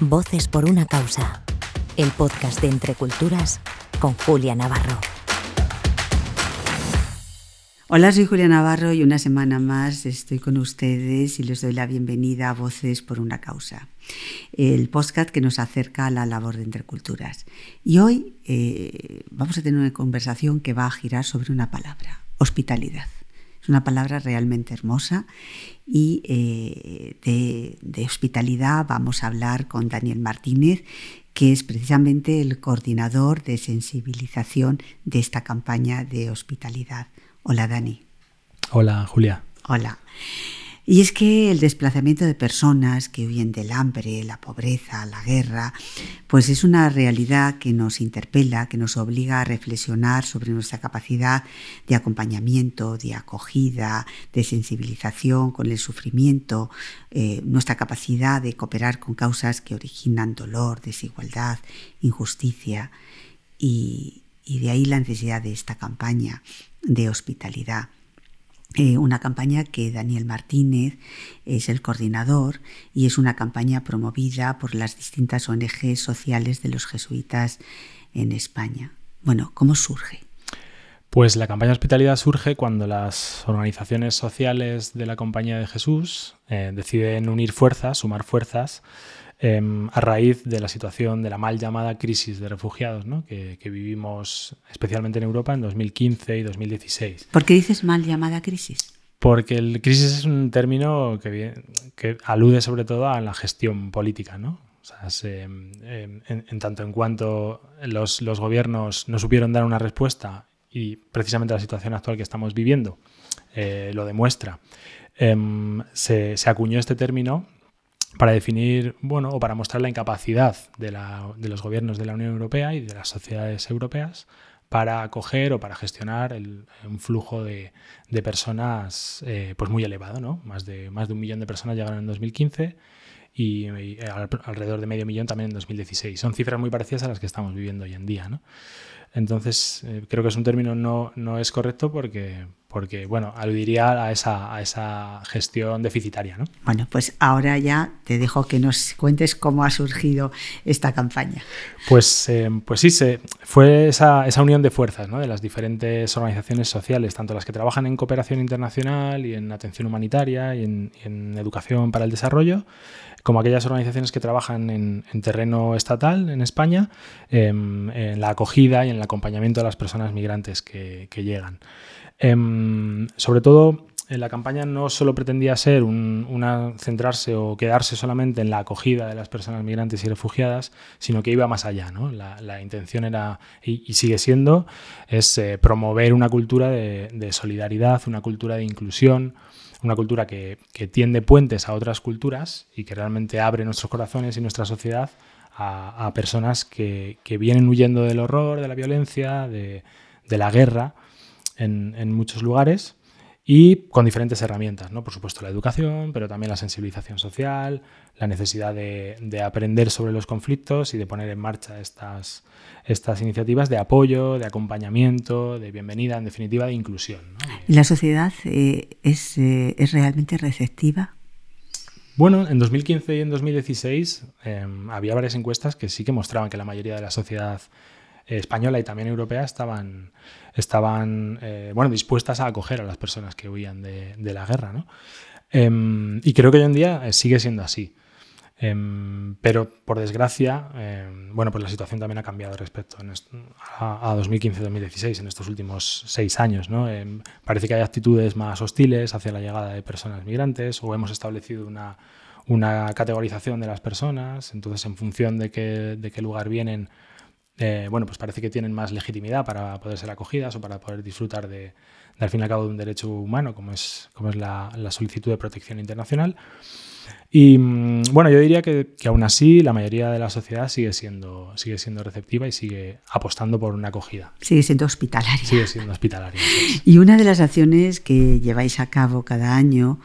Voces por una causa. El podcast de Entre Culturas con Julia Navarro. Hola, soy Julia Navarro y una semana más estoy con ustedes y les doy la bienvenida a Voces por una causa, el podcast que nos acerca a la labor de Entre Culturas. Y hoy eh, vamos a tener una conversación que va a girar sobre una palabra, hospitalidad. Es una palabra realmente hermosa y eh, de, de hospitalidad vamos a hablar con Daniel Martínez, que es precisamente el coordinador de sensibilización de esta campaña de hospitalidad. Hola Dani. Hola Julia. Hola. Y es que el desplazamiento de personas que huyen del hambre, la pobreza, la guerra, pues es una realidad que nos interpela, que nos obliga a reflexionar sobre nuestra capacidad de acompañamiento, de acogida, de sensibilización con el sufrimiento, eh, nuestra capacidad de cooperar con causas que originan dolor, desigualdad, injusticia y, y de ahí la necesidad de esta campaña de hospitalidad. Eh, una campaña que Daniel Martínez es el coordinador y es una campaña promovida por las distintas ONG sociales de los jesuitas en España. Bueno, ¿cómo surge? Pues la campaña hospitalidad surge cuando las organizaciones sociales de la Compañía de Jesús eh, deciden unir fuerzas, sumar fuerzas, Em, a raíz de la situación de la mal llamada crisis de refugiados que, vivimos especialmente en Europa en 2015 y 2016. ¿Por qué dices mal llamada crisis? Porque el crisis es un término que, que alude sobre todo a la gestión política, ¿no? O sea, em, em, en, tanto en cuanto los, los, gobiernos no supieron dar una respuesta y precisamente la situación actual que estamos viviendo eh, lo demuestra, se, se, acuñó este término para definir, bueno, o para mostrar la incapacidad de, los gobiernos de la Unión Europea y de las sociedades europeas para acoger o para gestionar un flujo de, personas eh, pues muy elevado, ¿no? Más de, más de un millón de personas llegaron en 2015 y, alrededor de medio millón también en 2016. Son cifras muy parecidas a las que estamos viviendo hoy en día, ¿no? Entonces, eh, creo que es un término no, no es correcto porque, porque bueno, aludiría a esa, a esa gestión deficitaria. ¿no? Bueno, pues ahora ya te dejo que nos cuentes cómo ha surgido esta campaña. Pues, eh, pues sí, se, fue esa, esa, unión de fuerzas ¿no? de las diferentes organizaciones sociales, tanto las que trabajan en cooperación internacional y en atención humanitaria y en, en educación para el desarrollo, como aquellas organizaciones que trabajan en, terreno estatal en España, em, en la acogida y en el acompañamiento de las personas migrantes que, llegan. Em, sobre todo, en la campaña no solo pretendía ser una, centrarse o quedarse solamente en la acogida de las personas migrantes y refugiadas, sino que iba más allá. La, intención era, y, sigue siendo, es eh, promover una cultura de, solidaridad, una cultura de inclusión, una cultura que, tiende puentes a otras culturas y que realmente abre nuestros corazones y nuestra sociedad a, personas que, vienen huyendo del horror, de la violencia, de, la guerra en, muchos lugares y con diferentes herramientas, ¿no? Por supuesto la educación, pero también la sensibilización social, la necesidad de, aprender sobre los conflictos y de poner en marcha estas, estas iniciativas de apoyo, de acompañamiento, de bienvenida, en definitiva, de inclusión. ¿Y la sociedad eh, eh, es, realmente receptiva? Bueno, en 2015 y en 2016 em, había varias encuestas que sí que mostraban que la mayoría de la sociedad española y también europea estaban, estaban eh, bueno, dispuestas a acoger a las personas que huían de, la guerra. ¿no? Em, y creo que hoy en día eh, sigue siendo así. Em, pero por desgracia, em, bueno, pues la situación también ha cambiado respecto a, 2015-2016 en estos últimos seis años. ¿no? parece que hay actitudes más hostiles hacia la llegada de personas migrantes o hemos establecido una, una categorización de las personas. Entonces, en función de qué, de qué lugar vienen, eh, bueno, pues parece que tienen más legitimidad para poder ser acogidas o para poder disfrutar de, al fin y al cabo de un derecho humano como es, como es la, solicitud de protección internacional. Y mm, bueno, yo diría que, que, aún así la mayoría de la sociedad sigue siendo, sigue siendo receptiva y sigue apostando por una acogida. Sigue siendo hospitalaria. Sigue siendo hospitalaria. Y una de las acciones que lleváis a cabo cada año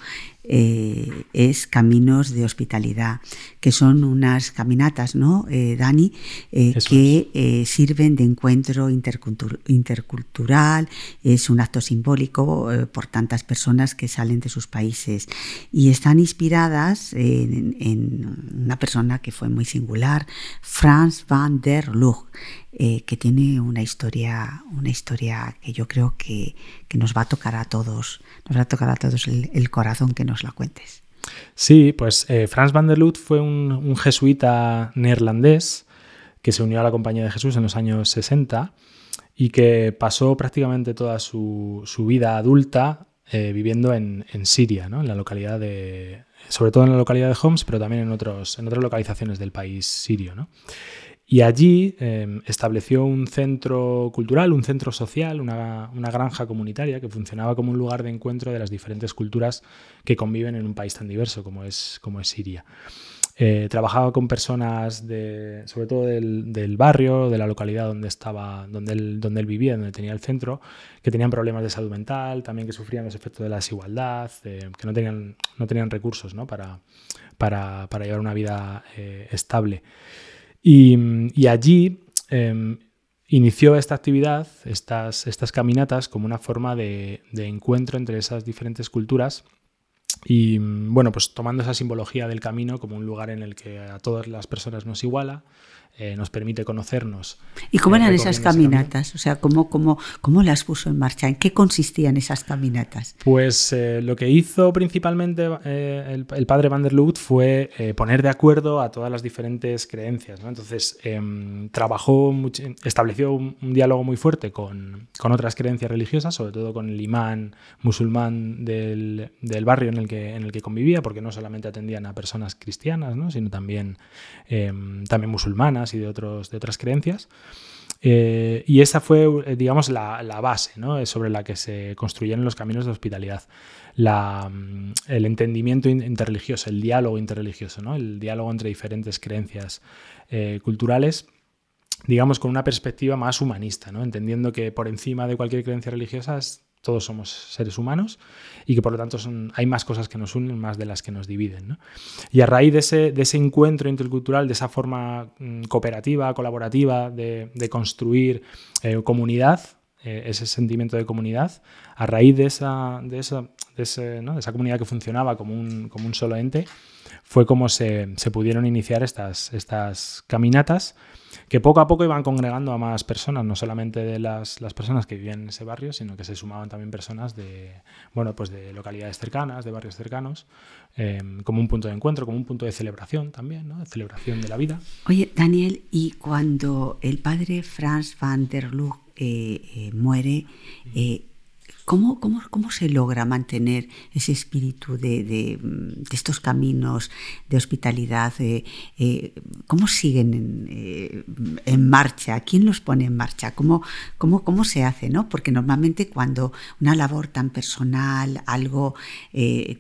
eh, es Caminos de Hospitalidad, que son unas caminatas, ¿no, eh, Dani? que sirven de encuentro intercultural, es un acto simbólico por tantas personas que salen de sus países. Y están inspiradas en, en una persona que fue muy singular, Franz van der Lug eh, que tiene una historia, una historia que yo creo que, nos va a tocar a todos, nos va a tocar a todos el, corazón que nos la cuentes. Sí, pues eh, Frans van der Lut fue un, jesuita neerlandés que se unió a la Compañía de Jesús en los años 60 y que pasó prácticamente toda su, vida adulta eh, viviendo en, Siria, en la localidad de, sobre todo en la localidad de Homs, pero también en, otros, en otras localizaciones del país sirio. ¿no? Y allí em, estableció un centro cultural, un centro social, una, granja comunitaria que funcionaba como un lugar de encuentro de las diferentes culturas que conviven en un país tan diverso como es, como es Siria. Eh, trabajaba con personas de, sobre todo del, barrio, de la localidad donde estaba, donde él, donde él vivía, donde tenía el centro, que tenían problemas de salud mental, también que sufrían los efectos de la desigualdad, que no tenían, no tenían recursos para, para, para, llevar una vida eh, estable. Y, allí em, inició esta actividad, estas, estas caminatas, como una forma de, de encuentro entre esas diferentes culturas. Y bueno, pues tomando esa simbología del camino como un lugar en el que a todas las personas nos iguala, eh, nos permite conocernos. ¿Y cómo eran esas caminatas? O sea, ¿cómo, cómo, ¿cómo las puso en marcha? ¿En qué consistían esas caminatas? Pues eh, lo que hizo principalmente eh, el, padre Van der Luth fue poner de acuerdo a todas las diferentes creencias. Entonces, em, trabajó, estableció un, diálogo muy fuerte con, con, otras creencias religiosas, sobre todo con el imán musulmán del, del, barrio en el, que, en el que convivía, porque no solamente atendían a personas cristianas, ¿no? sino también, em, también musulmanas y de, otros, de otras creencias. Eh, y esa fue, eh, digamos, la, base sobre la que se construyeron los caminos de hospitalidad. Mm, el entendimiento interreligioso, el diálogo interreligioso, ¿no? el diálogo entre diferentes creencias eh, culturales, digamos, con una perspectiva más humanista, ¿no? entendiendo que por encima de cualquier creencia religiosa todos somos seres humanos y que por lo tanto hay más cosas que nos unen más de las que nos dividen. Y a raíz de ese, encuentro intercultural, de esa forma mm, cooperativa, colaborativa de, construir eh, comunidad, eh, ese sentimiento de comunidad, a raíz de esa, comunidad que funcionaba como un, solo ente, fue como se, pudieron iniciar estas caminatas que poco a poco iban congregando a más personas, no solamente de las, las, personas que vivían en ese barrio, sino que se sumaban también personas de, bueno, pues de localidades cercanas, de barrios cercanos, em, como un punto de encuentro, como un punto de celebración también, ¿no? de celebración de la vida. Oye, Daniel, y cuando el padre Franz van der Lug eh, eh, muere, eh, ¿Cómo, cómo, se logra mantener ese espíritu de, estos caminos de hospitalidad? Eh, eh, ¿Cómo siguen eh, en, marcha? ¿Quién los pone en marcha? ¿Cómo, cómo, cómo se hace? ¿no? Porque normalmente cuando una labor tan personal, algo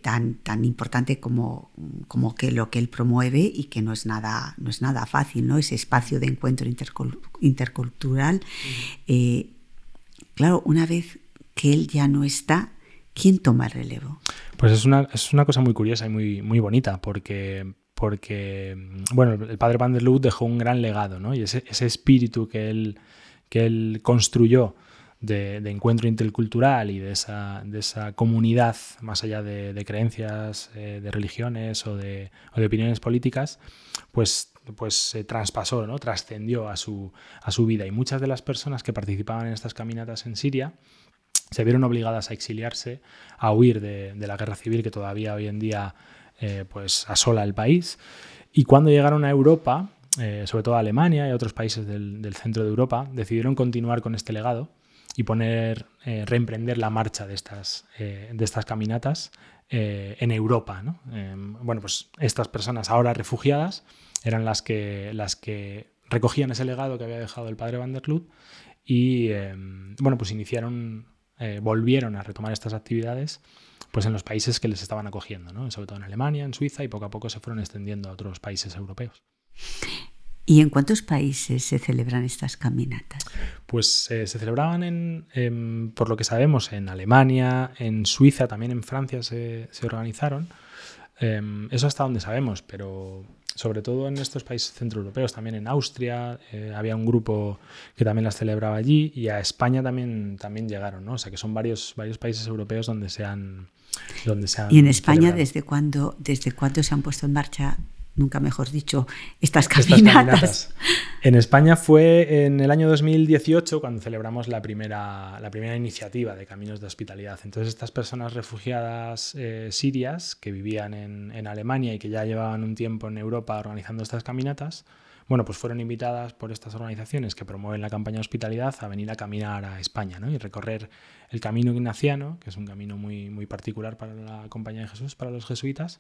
tan, tan importante como, como que lo que él promueve y que no es nada, no es nada fácil, ¿no? ese espacio de encuentro intercultural, claro, una vez que él ya no está, ¿quién toma el relevo? Pues es una, es una cosa muy curiosa y muy, muy bonita, porque, porque bueno, el padre Van der Luth dejó un gran legado, ¿no? Y ese, ese espíritu que él, que él construyó de, encuentro intercultural y de esa, de esa comunidad, más allá de, creencias, eh, de religiones o de, o de, opiniones políticas, pues, pues se traspasó, ¿no? trascendió a su, a su vida. Y muchas de las personas que participaban en estas caminatas en Siria, se vieron obligadas a exiliarse, a huir de, la guerra civil que todavía hoy en día eh, pues asola el país. Y cuando llegaron a Europa, eh, sobre todo a Alemania y a otros países del, centro de Europa, decidieron continuar con este legado y poner, eh, reemprender la marcha de estas, de estas caminatas en Europa. Em, bueno, pues estas personas ahora refugiadas eran las que, las que recogían ese legado que había dejado el padre Van y em, bueno, pues iniciaron eh, volvieron a retomar estas actividades pues en los países que les estaban acogiendo, ¿no? sobre todo en Alemania, en Suiza y poco a poco se fueron extendiendo a otros países europeos. ¿Y en cuántos países se celebran estas caminatas? Pues eh, se celebraban, en, por lo que sabemos, en Alemania, en Suiza, también en Francia se, organizaron. Em, eso hasta donde sabemos, pero sobre todo en estos países centroeuropeos, también en Austria, eh, había un grupo que también las celebraba allí y a España también, también llegaron, ¿no? O sea que son varios, varios países europeos donde se han... Donde se ¿Y en España desde cuándo, desde cuándo se han puesto en marcha nunca mejor dicho, estas caminatas. En España fue en el año 2018 cuando celebramos la primera, la primera iniciativa de Caminos de Hospitalidad. Entonces estas personas refugiadas eh, sirias que vivían en, en, Alemania y que ya llevaban un tiempo en Europa organizando estas caminatas, bueno, pues fueron invitadas por estas organizaciones que promueven la campaña de hospitalidad a venir a caminar a España ¿no? y recorrer el camino ignaciano, que es un camino muy, muy particular para la Compañía de Jesús, para los jesuitas,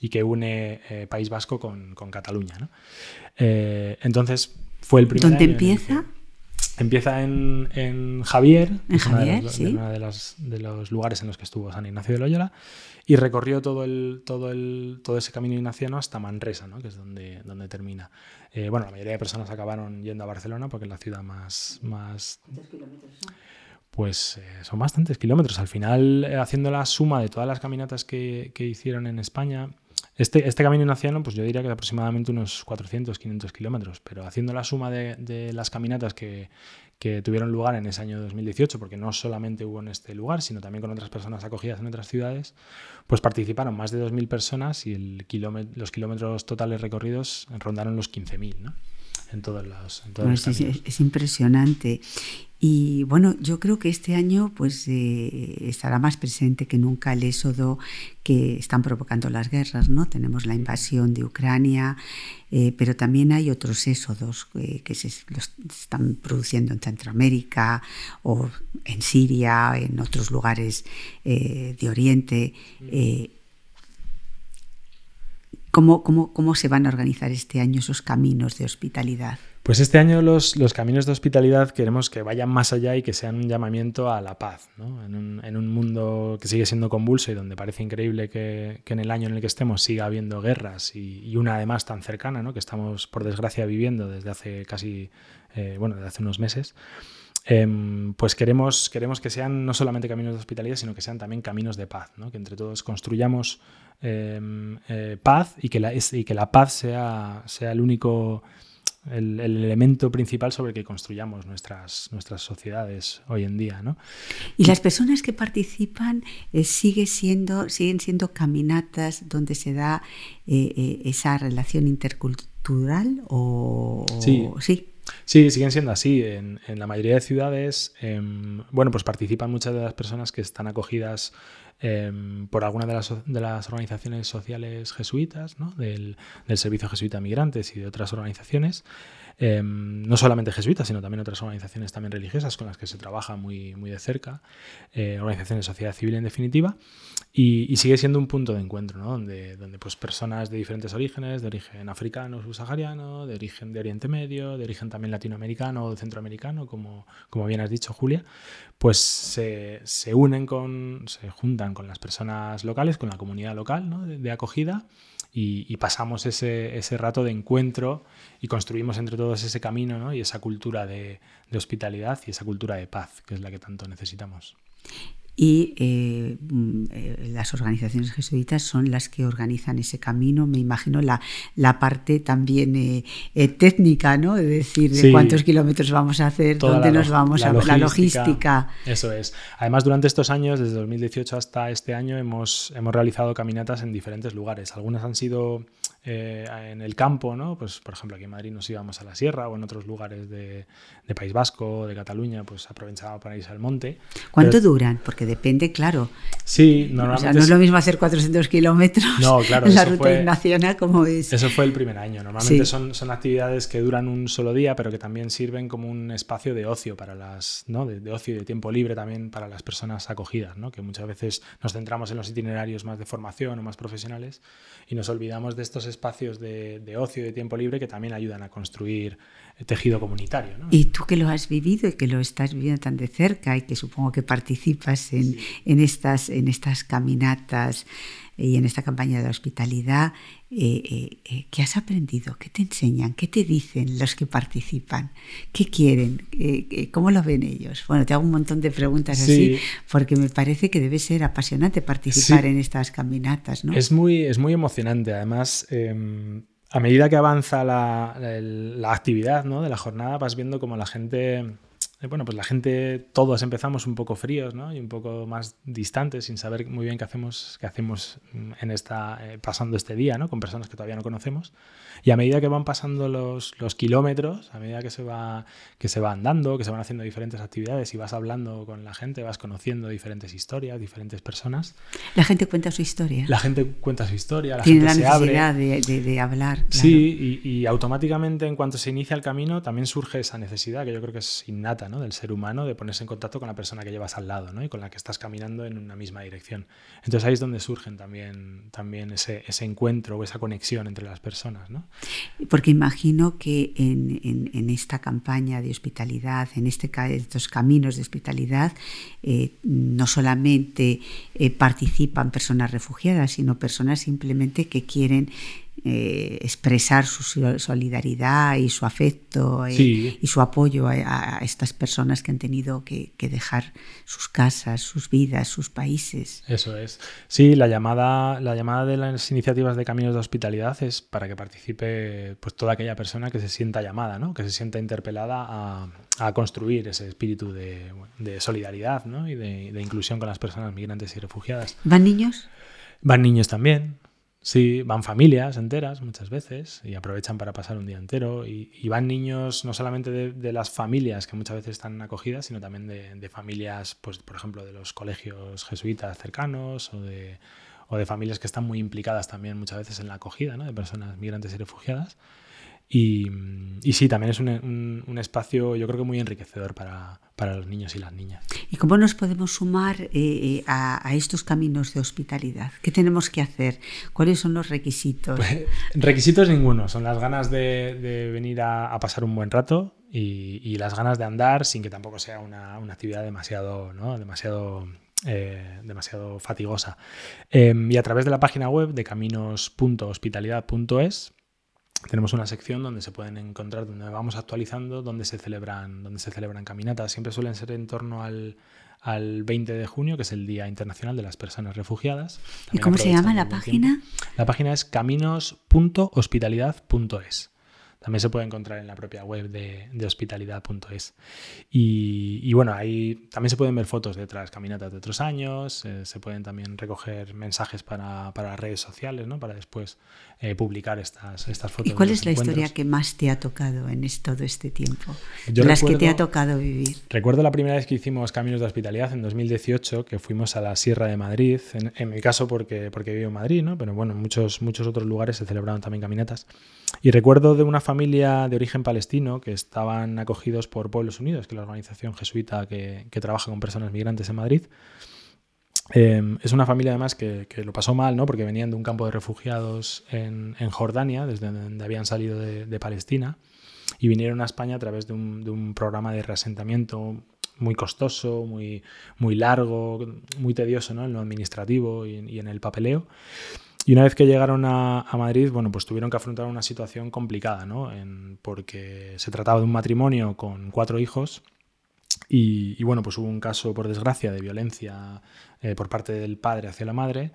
y que une eh, País Vasco con, Cataluña. ¿no? Eh, entonces, fue el primer. ¿Dónde empieza? Empieza en, Javier, en Javier, uno de, uno de, los, de, los, lugares en los que estuvo San Ignacio de Loyola, y recorrió todo, el, todo, el, todo ese camino ignaciano hasta Manresa, ¿no? que es donde, donde termina. Eh, bueno, la mayoría de personas acabaron yendo a Barcelona porque es la ciudad más... más? Pues son bastantes kilómetros. Al final, haciendo la suma de todas las caminatas que, que hicieron en España, este, este camino ignaciano, pues yo diría que aproximadamente unos 400, 500 kilómetros, pero haciendo la suma de, las caminatas que, tuvieron lugar en ese año 2018, porque no solamente hubo en este lugar, sino también con otras personas acogidas en otras ciudades, pues participaron más de 2.000 personas y el los kilómetros totales recorridos rondaron los 15.000, ¿no? En todos los, en es, es, impresionante. Y bueno, yo creo que este año pues eh, estará más presente que nunca el éxodo que están provocando las guerras, ¿no? Tenemos la invasión de Ucrania, eh, pero también hay otros éxodos eh, que se están produciendo en Centroamérica o en Siria, en otros lugares de Oriente. ¿Cómo, cómo, cómo se van a organizar este año esos caminos de hospitalidad? Pues este año los, los, caminos de hospitalidad queremos que vayan más allá y que sean un llamamiento a la paz, ¿no? en, un, en, un, mundo que sigue siendo convulso y donde parece increíble que, que en el año en el que estemos siga habiendo guerras y, una además tan cercana, ¿no? que estamos por desgracia viviendo desde hace casi, eh, bueno, desde hace unos meses. Em, pues queremos, queremos que sean no solamente caminos de hospitalidad, sino que sean también caminos de paz, ¿no? que entre todos construyamos eh, paz y que, la, y que la paz sea, sea el único el, elemento principal sobre el que construyamos nuestras, nuestras sociedades hoy en día. ¿no? ¿Y las personas que participan eh, sigue siendo, siguen siendo caminatas donde se da eh, eh, esa relación intercultural? O, sí. sí. Sí, siguen siendo así. En, en la mayoría de ciudades, em, bueno, pues participan muchas de las personas que están acogidas Em, por alguna de las, de las, organizaciones sociales jesuitas, del, del, Servicio Jesuita Migrantes y de otras organizaciones. Em, no solamente jesuitas, sino también otras organizaciones también religiosas con las que se trabaja muy, muy de cerca, eh, organizaciones de sociedad civil en definitiva, y, sigue siendo un punto de encuentro, ¿no? donde, donde pues, personas de diferentes orígenes, de origen africano, subsahariano, de origen de Oriente Medio, de origen también latinoamericano o centroamericano, como, como bien has dicho Julia, pues se, se, unen con, se juntan con las personas locales, con la comunidad local de, acogida y, pasamos ese, ese, rato de encuentro y construimos entre todos ese camino ¿no? y esa cultura de hospitalidad y esa cultura de paz, que es la que tanto necesitamos y eh, mm, eh, las organizaciones jesuitas son las que organizan ese camino, me imagino la, la parte también eh, técnica, ¿no? Es decir, de cuántos kilómetros vamos a hacer, dónde nos vamos, a la logística. Eso es. Además, durante estos años, desde 2018 hasta este año, hemos, hemos realizado caminatas en diferentes lugares. Algunas han sido eh, en el campo, ¿no? Pues, por ejemplo, aquí en Madrid nos íbamos a la sierra o en otros lugares de, País Vasco, de Cataluña, pues aprovechaba para irse al monte. ¿Cuánto duran? Porque depende, claro. Sí, normalmente. no es lo mismo hacer 400 kilómetros no, claro, en la ruta nacional como es. Eso fue el primer año. Normalmente son, son actividades que duran un solo día, pero que también sirven como un espacio de ocio para las, ¿no? De, ocio y de tiempo libre también para las personas acogidas, ¿no? Que muchas veces nos centramos en los itinerarios más de formación o más profesionales y nos olvidamos de estos espacios espacios de, ocio y de tiempo libre que también ayudan a construir tejido comunitario. Y tú que lo has vivido y que lo estás viviendo tan de cerca y que supongo que participas en, estas, en estas caminatas, y en esta campaña de hospitalidad, eh, eh, ¿qué has aprendido? ¿Qué te enseñan? ¿Qué te dicen los que participan? ¿Qué quieren? ¿Cómo lo ven ellos? Bueno, te hago un montón de preguntas así, porque me parece que debe ser apasionante participar en estas caminatas. ¿no? Es, muy, es muy emocionante, además em, a medida que avanza la, la, actividad ¿no? de la jornada, vas viendo como la gente bueno, pues la gente, todos empezamos un poco fríos ¿no? y un poco más distantes, sin saber muy bien qué hacemos, qué hacemos en esta, eh, pasando este día ¿no? con personas que todavía no conocemos. Y a medida que van pasando los, los, kilómetros, a medida que se, va, que se va andando, que se van haciendo diferentes actividades y vas hablando con la gente, vas conociendo diferentes historias, diferentes personas. La gente cuenta su historia. La gente cuenta su historia, la Tiene gente la se abre. De, de, hablar. Sí, y, y automáticamente en cuanto se inicia el camino también surge esa necesidad que yo creo que es innata del ser humano de ponerse en contacto con la persona que llevas al lado y con la que estás caminando en una misma dirección. Entonces ahí es donde surgen también, también ese, ese encuentro o esa conexión entre las personas. Porque imagino que en, esta campaña de hospitalidad, en este, estos caminos de hospitalidad, eh, no solamente eh, participan personas refugiadas, sino personas simplemente que quieren eh, expresar su solidaridad y su afecto eh, y su apoyo a, estas personas que han tenido que, dejar sus casas, sus vidas, sus países. Eso es. Sí, la llamada, la llamada de las iniciativas de Caminos de Hospitalidad es para que participe pues, toda aquella persona que se sienta llamada, ¿no? que se sienta interpelada a, construir ese espíritu de, solidaridad y de, de inclusión con las personas migrantes y refugiadas. ¿Van niños? Van niños también. Sí, van familias enteras muchas veces y aprovechan para pasar un día entero. Y, van niños no solamente de, las familias que muchas veces están acogidas, sino también de, familias, pues, por ejemplo, de los colegios jesuitas cercanos o de, o de familias que están muy implicadas también muchas veces en la acogida de personas migrantes y refugiadas. Y, sí, también es un, espacio yo creo que muy enriquecedor para, los niños y las niñas. ¿Y cómo nos podemos sumar eh, eh, a, estos caminos de hospitalidad? ¿Qué tenemos que hacer? ¿Cuáles son los requisitos? Pues, requisitos ninguno, son las ganas de, venir a, pasar un buen rato y, las ganas de andar sin que tampoco sea una, actividad demasiado, ¿no? demasiado eh, demasiado fatigosa. Em, y a través de la página web de caminos.hospitalidad.es tenemos una sección donde se pueden encontrar, donde vamos actualizando, donde se celebran, donde se celebran caminatas. Siempre suelen ser en torno al, 20 de junio, que es el Día Internacional de las Personas Refugiadas. ¿Y cómo se llama la página? La página es caminos.hospitalidad.es. También se puede encontrar en la propia web de, hospitalidad.es. Y, bueno, ahí también se pueden ver fotos de otras caminatas de otros años, eh, se pueden también recoger mensajes para, redes sociales, ¿no? para después eh, publicar estas, estas fotos. ¿Y cuál es la historia que más te ha tocado en todo este tiempo? Las que te ha tocado vivir. Recuerdo la primera vez que hicimos Caminos de Hospitalidad en 2018, que fuimos a la Sierra de Madrid, en, mi caso porque, porque vivo en Madrid, ¿no? pero bueno, en muchos, muchos otros lugares se celebraron también caminatas. Y recuerdo de una familia de origen palestino que estaban acogidos por Pueblos Unidos, que es la organización jesuita que, trabaja con personas migrantes en Madrid. Em, es una familia además que, lo pasó mal, ¿no? porque venían de un campo de refugiados en, Jordania, desde donde habían salido de, Palestina, y vinieron a España a través de un, programa de reasentamiento muy costoso, muy, muy largo, muy tedioso ¿no? en lo administrativo y, y en el papeleo. Y una vez que llegaron a, Madrid, bueno, pues tuvieron que afrontar una situación complicada, ¿no? porque se trataba de un matrimonio con cuatro hijos y, bueno, pues hubo un caso, por desgracia, de violencia eh, por parte del padre hacia la madre.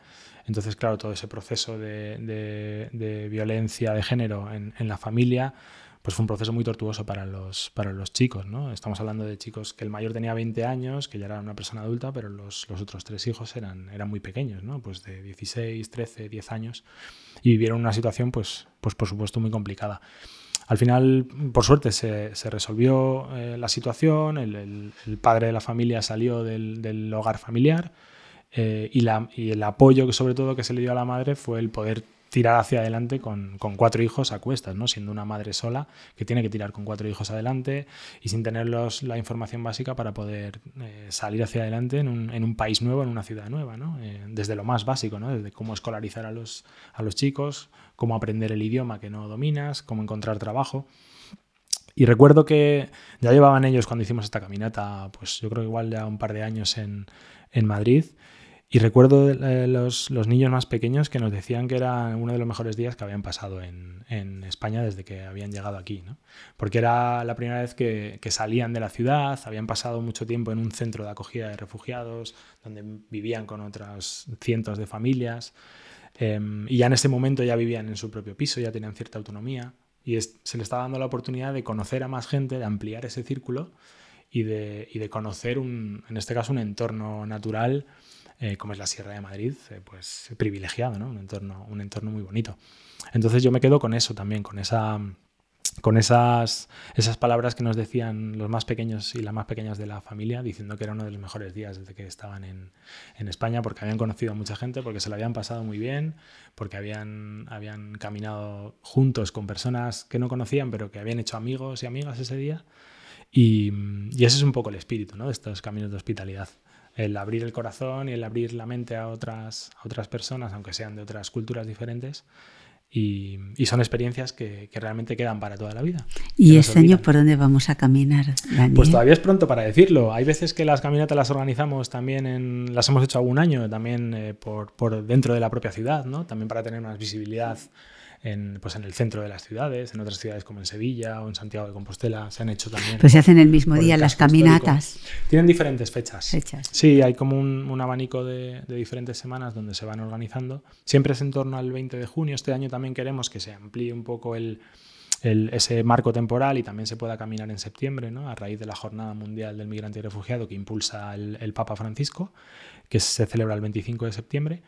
Entonces, claro, todo ese proceso de, violencia de género en, en la familia pues fue un proceso muy tortuoso para los, para los chicos. ¿no? Estamos hablando de chicos que el mayor tenía 20 años, que ya era una persona adulta, pero los, los otros tres hijos eran, eran muy pequeños, ¿no? pues de 16, 13, 10 años, y vivieron una situación, pues, pues por supuesto, muy complicada. Al final, por suerte, se, se resolvió eh, la situación, el, padre de la familia salió del, del hogar familiar eh, y, la, y el apoyo que sobre todo que se le dio a la madre fue el poder tirar hacia adelante con, cuatro hijos a cuestas, ¿no? siendo una madre sola que tiene que tirar con cuatro hijos adelante y sin tener la información básica para poder eh, salir hacia adelante en un, país nuevo, en una ciudad nueva, ¿no? Eh, desde lo más básico, ¿no? desde cómo escolarizar a los, a los chicos, cómo aprender el idioma que no dominas, cómo encontrar trabajo. Y recuerdo que ya llevaban ellos cuando hicimos esta caminata, pues yo creo igual ya un par de años en, en Madrid, Y recuerdo eh, los, los, niños más pequeños que nos decían que era uno de los mejores días que habían pasado en, en España desde que habían llegado aquí, ¿no? porque era la primera vez que, que, salían de la ciudad, habían pasado mucho tiempo en un centro de acogida de refugiados, donde vivían con otras cientos de familias, eh, y ya en ese momento ya vivían en su propio piso, ya tenían cierta autonomía, y se les estaba dando la oportunidad de conocer a más gente, de ampliar ese círculo y de, y de conocer, un, en este caso, un entorno natural eh, como es la Sierra de Madrid, eh, pues privilegiado, ¿no? Un entorno, un entorno muy bonito. Entonces yo me quedo con eso también, con esa con esas, esas palabras que nos decían los más pequeños y las más pequeñas de la familia, diciendo que era uno de los mejores días desde que estaban en, en España, porque habían conocido a mucha gente, porque se lo habían pasado muy bien, porque habían, habían caminado juntos con personas que no conocían, pero que habían hecho amigos y amigas ese día. Y, y ese es un poco el espíritu ¿no? de estos caminos de hospitalidad el abrir el corazón y el abrir la mente a otras, a otras personas, aunque sean de otras culturas diferentes. Y, y son experiencias que, que, realmente quedan para toda la vida. ¿Y este año por dónde vamos a caminar, Daniel? Pues todavía es pronto para decirlo. Hay veces que las caminatas las organizamos también, en, las hemos hecho algún año, también eh, por, por, dentro de la propia ciudad, ¿no? también para tener más visibilidad en, pues en el centro de las ciudades, en otras ciudades como en Sevilla o en Santiago de Compostela se han hecho también. Pues se hacen el mismo día las caminatas. Histórico. Tienen diferentes fechas. fechas. Sí, hay como un, un abanico de, de, diferentes semanas donde se van organizando. Siempre es en torno al 20 de junio. Este año también queremos que se amplíe un poco el, el, ese marco temporal y también se pueda caminar en septiembre, ¿no? a raíz de la Jornada Mundial del Migrante y Refugiado que impulsa el, el Papa Francisco, que se celebra el 25 de septiembre.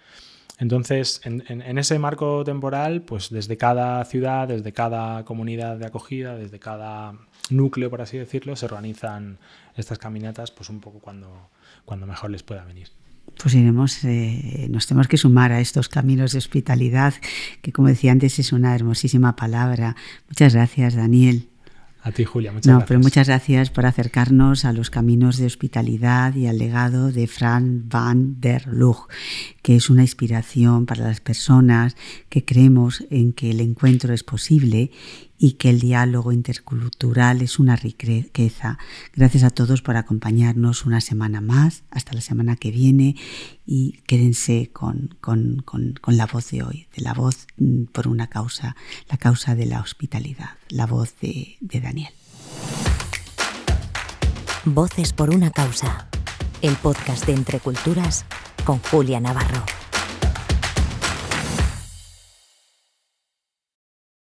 Entonces, en, ese marco temporal, pues desde cada ciudad, desde cada comunidad de acogida, desde cada núcleo, por así decirlo, se organizan estas caminatas, pues un poco cuando, cuando mejor les pueda venir. Pues iremos, eh, nos tenemos que sumar a estos caminos de hospitalidad, que como decía antes es una hermosísima palabra. Muchas gracias, Daniel. A ti, Julia, muchas no, gracias. Pero muchas gracias por acercarnos a los caminos de hospitalidad y al legado de Fran van der Lug, que es una inspiración para las personas que creemos en que el encuentro es posible y que el diálogo intercultural es una riqueza. Gracias a todos por acompañarnos una semana más, hasta la semana que viene y quédense con, con, con, la voz de hoy, de la voz por una causa, la causa de la hospitalidad, la voz de, de Daniel. Voces por una causa, el podcast de Entre Culturas con Julia Navarro.